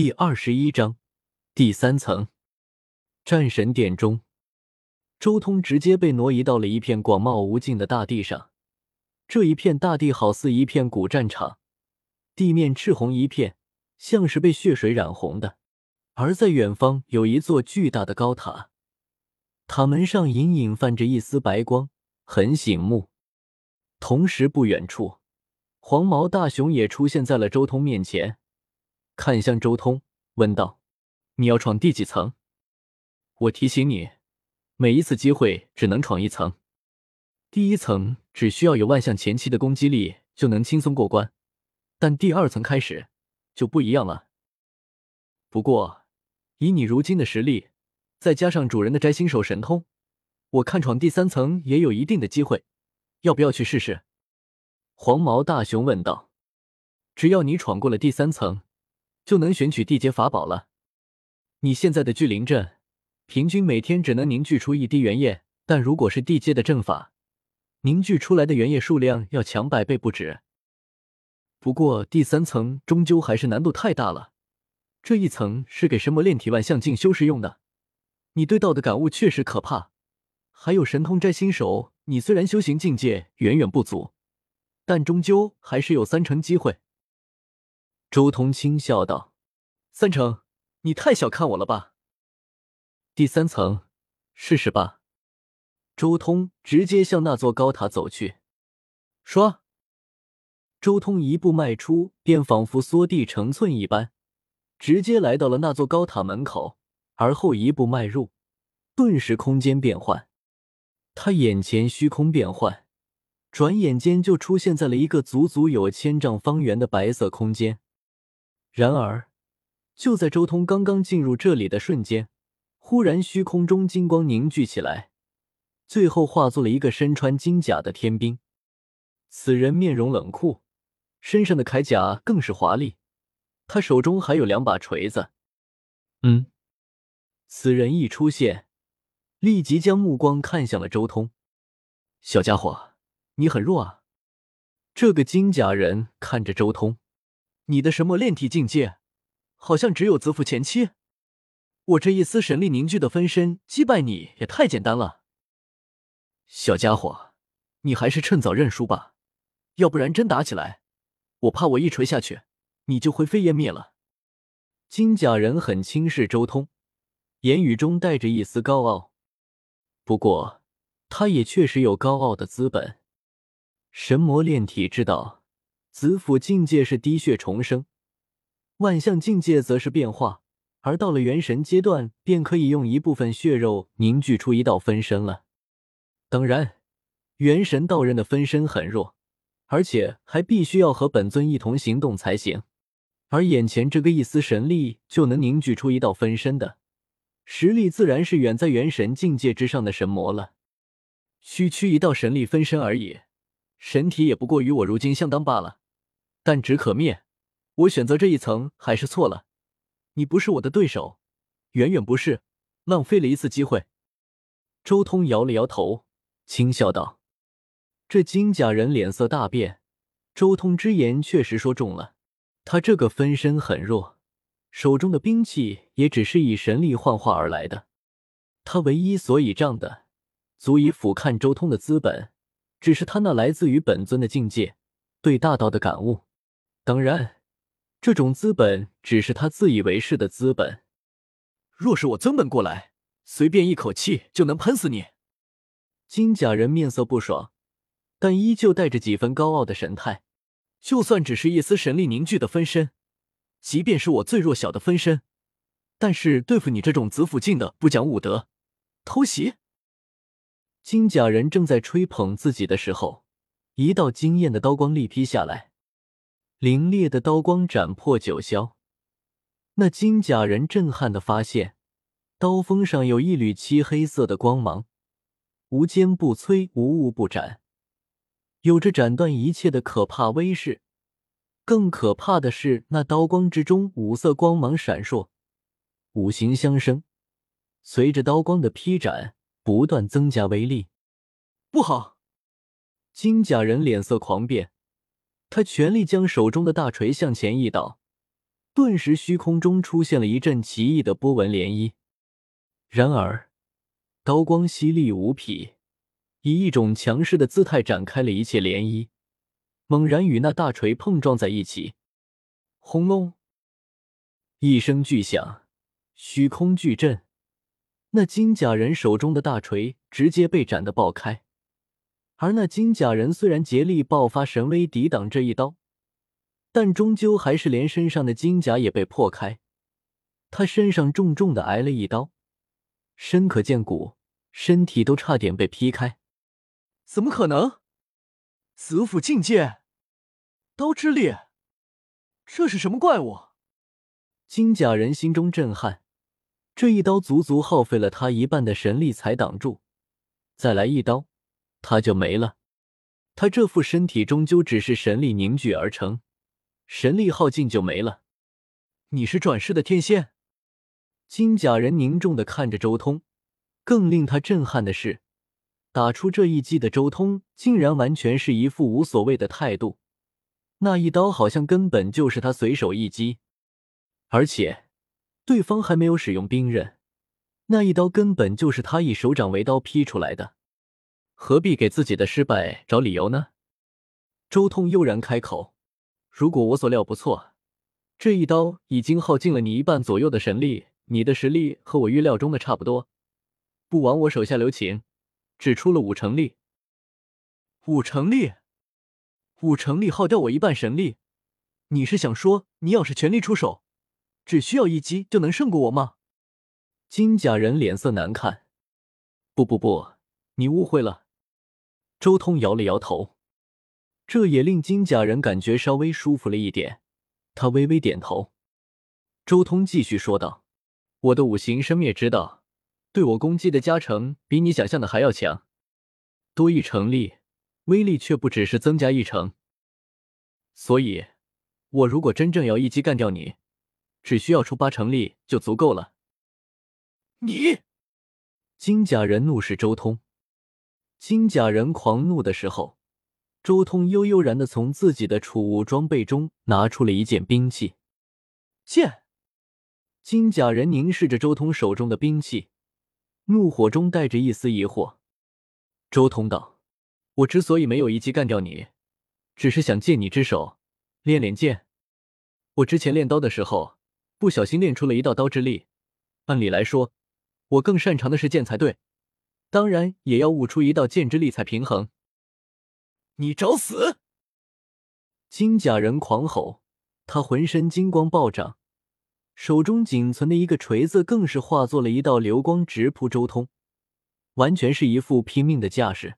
第二十一章第三层战神殿中，周通直接被挪移到了一片广袤无尽的大地上。这一片大地好似一片古战场，地面赤红一片，像是被血水染红的。而在远方有一座巨大的高塔，塔门上隐隐泛着一丝白光，很醒目。同时，不远处，黄毛大熊也出现在了周通面前。看向周通，问道：“你要闯第几层？我提醒你，每一次机会只能闯一层。第一层只需要有万象前期的攻击力就能轻松过关，但第二层开始就不一样了。不过，以你如今的实力，再加上主人的摘星手神通，我看闯第三层也有一定的机会。要不要去试试？”黄毛大熊问道。“只要你闯过了第三层。”就能选取地阶法宝了。你现在的聚灵阵，平均每天只能凝聚出一滴元液，但如果是地阶的阵法，凝聚出来的元液数量要强百倍不止。不过第三层终究还是难度太大了，这一层是给神魔炼体万象境修士用的。你对道的感悟确实可怕，还有神通摘星手，你虽然修行境界远远不足，但终究还是有三成机会。周通轻笑道：“三成，你太小看我了吧？第三层，试试吧。”周通直接向那座高塔走去。说，周通一步迈出，便仿佛缩地成寸一般，直接来到了那座高塔门口。而后一步迈入，顿时空间变换，他眼前虚空变换，转眼间就出现在了一个足足有千丈方圆的白色空间。然而，就在周通刚刚进入这里的瞬间，忽然虚空中金光凝聚起来，最后化作了一个身穿金甲的天兵。此人面容冷酷，身上的铠甲更是华丽，他手中还有两把锤子。嗯，此人一出现，立即将目光看向了周通。小家伙，你很弱啊！这个金甲人看着周通。你的什么炼体境界，好像只有子府前期。我这一丝神力凝聚的分身击败你也太简单了。小家伙，你还是趁早认输吧，要不然真打起来，我怕我一锤下去，你就灰飞烟灭了。金甲人很轻视周通，言语中带着一丝高傲。不过，他也确实有高傲的资本。神魔炼体之道。子府境界是滴血重生，万象境界则是变化，而到了元神阶段，便可以用一部分血肉凝聚出一道分身了。当然，元神道人的分身很弱，而且还必须要和本尊一同行动才行。而眼前这个一丝神力就能凝聚出一道分身的实力，自然是远在元神境界之上的神魔了。区区一道神力分身而已，神体也不过与我如今相当罢了。但只可灭，我选择这一层还是错了。你不是我的对手，远远不是，浪费了一次机会。周通摇了摇头，轻笑道：“这金甲人脸色大变。周通之言确实说中了，他这个分身很弱，手中的兵器也只是以神力幻化而来的。他唯一所倚仗的，足以俯瞰周通的资本，只是他那来自于本尊的境界，对大道的感悟。”当然，这种资本只是他自以为是的资本。若是我尊本过来，随便一口气就能喷死你。金甲人面色不爽，但依旧带着几分高傲的神态。就算只是一丝神力凝聚的分身，即便是我最弱小的分身，但是对付你这种子府境的不讲武德、偷袭……金甲人正在吹捧自己的时候，一道惊艳的刀光力劈下来。凌冽的刀光斩破九霄，那金甲人震撼的发现，刀锋上有一缕漆黑色的光芒，无坚不摧，无物不斩，有着斩断一切的可怕威势。更可怕的是，那刀光之中五色光芒闪烁，五行相生，随着刀光的劈斩，不断增加威力。不好！金甲人脸色狂变。他全力将手中的大锤向前一倒，顿时虚空中出现了一阵奇异的波纹涟漪。然而，刀光犀利无匹，以一种强势的姿态展开了一切涟漪，猛然与那大锤碰撞在一起。轰隆！一声巨响，虚空巨震，那金甲人手中的大锤直接被斩得爆开。而那金甲人虽然竭力爆发神威抵挡这一刀，但终究还是连身上的金甲也被破开。他身上重重的挨了一刀，深可见骨，身体都差点被劈开。怎么可能？子府境界，刀之力，这是什么怪物？金甲人心中震撼，这一刀足足耗费了他一半的神力才挡住，再来一刀。他就没了。他这副身体终究只是神力凝聚而成，神力耗尽就没了。你是转世的天仙？金甲人凝重的看着周通。更令他震撼的是，打出这一击的周通竟然完全是一副无所谓的态度。那一刀好像根本就是他随手一击，而且对方还没有使用兵刃，那一刀根本就是他以手掌为刀劈出来的。何必给自己的失败找理由呢？周通悠然开口：“如果我所料不错，这一刀已经耗尽了你一半左右的神力，你的实力和我预料中的差不多，不枉我手下留情，只出了五成力。五成力，五成力耗掉我一半神力，你是想说你要是全力出手，只需要一击就能胜过我吗？”金甲人脸色难看：“不不不，你误会了。”周通摇了摇头，这也令金甲人感觉稍微舒服了一点。他微微点头。周通继续说道：“我的五行生灭之道，对我攻击的加成比你想象的还要强，多一成力，威力却不只是增加一成。所以，我如果真正要一击干掉你，只需要出八成力就足够了。”你，金甲人怒视周通。金甲人狂怒的时候，周通悠悠然的从自己的储物装备中拿出了一件兵器——剑。金甲人凝视着周通手中的兵器，怒火中带着一丝疑惑。周通道：“我之所以没有一击干掉你，只是想借你之手练练剑。我之前练刀的时候，不小心练出了一道刀之力。按理来说，我更擅长的是剑才对。”当然也要悟出一道剑之力才平衡。你找死！金甲人狂吼，他浑身金光暴涨，手中仅存的一个锤子更是化作了一道流光，直扑周通，完全是一副拼命的架势。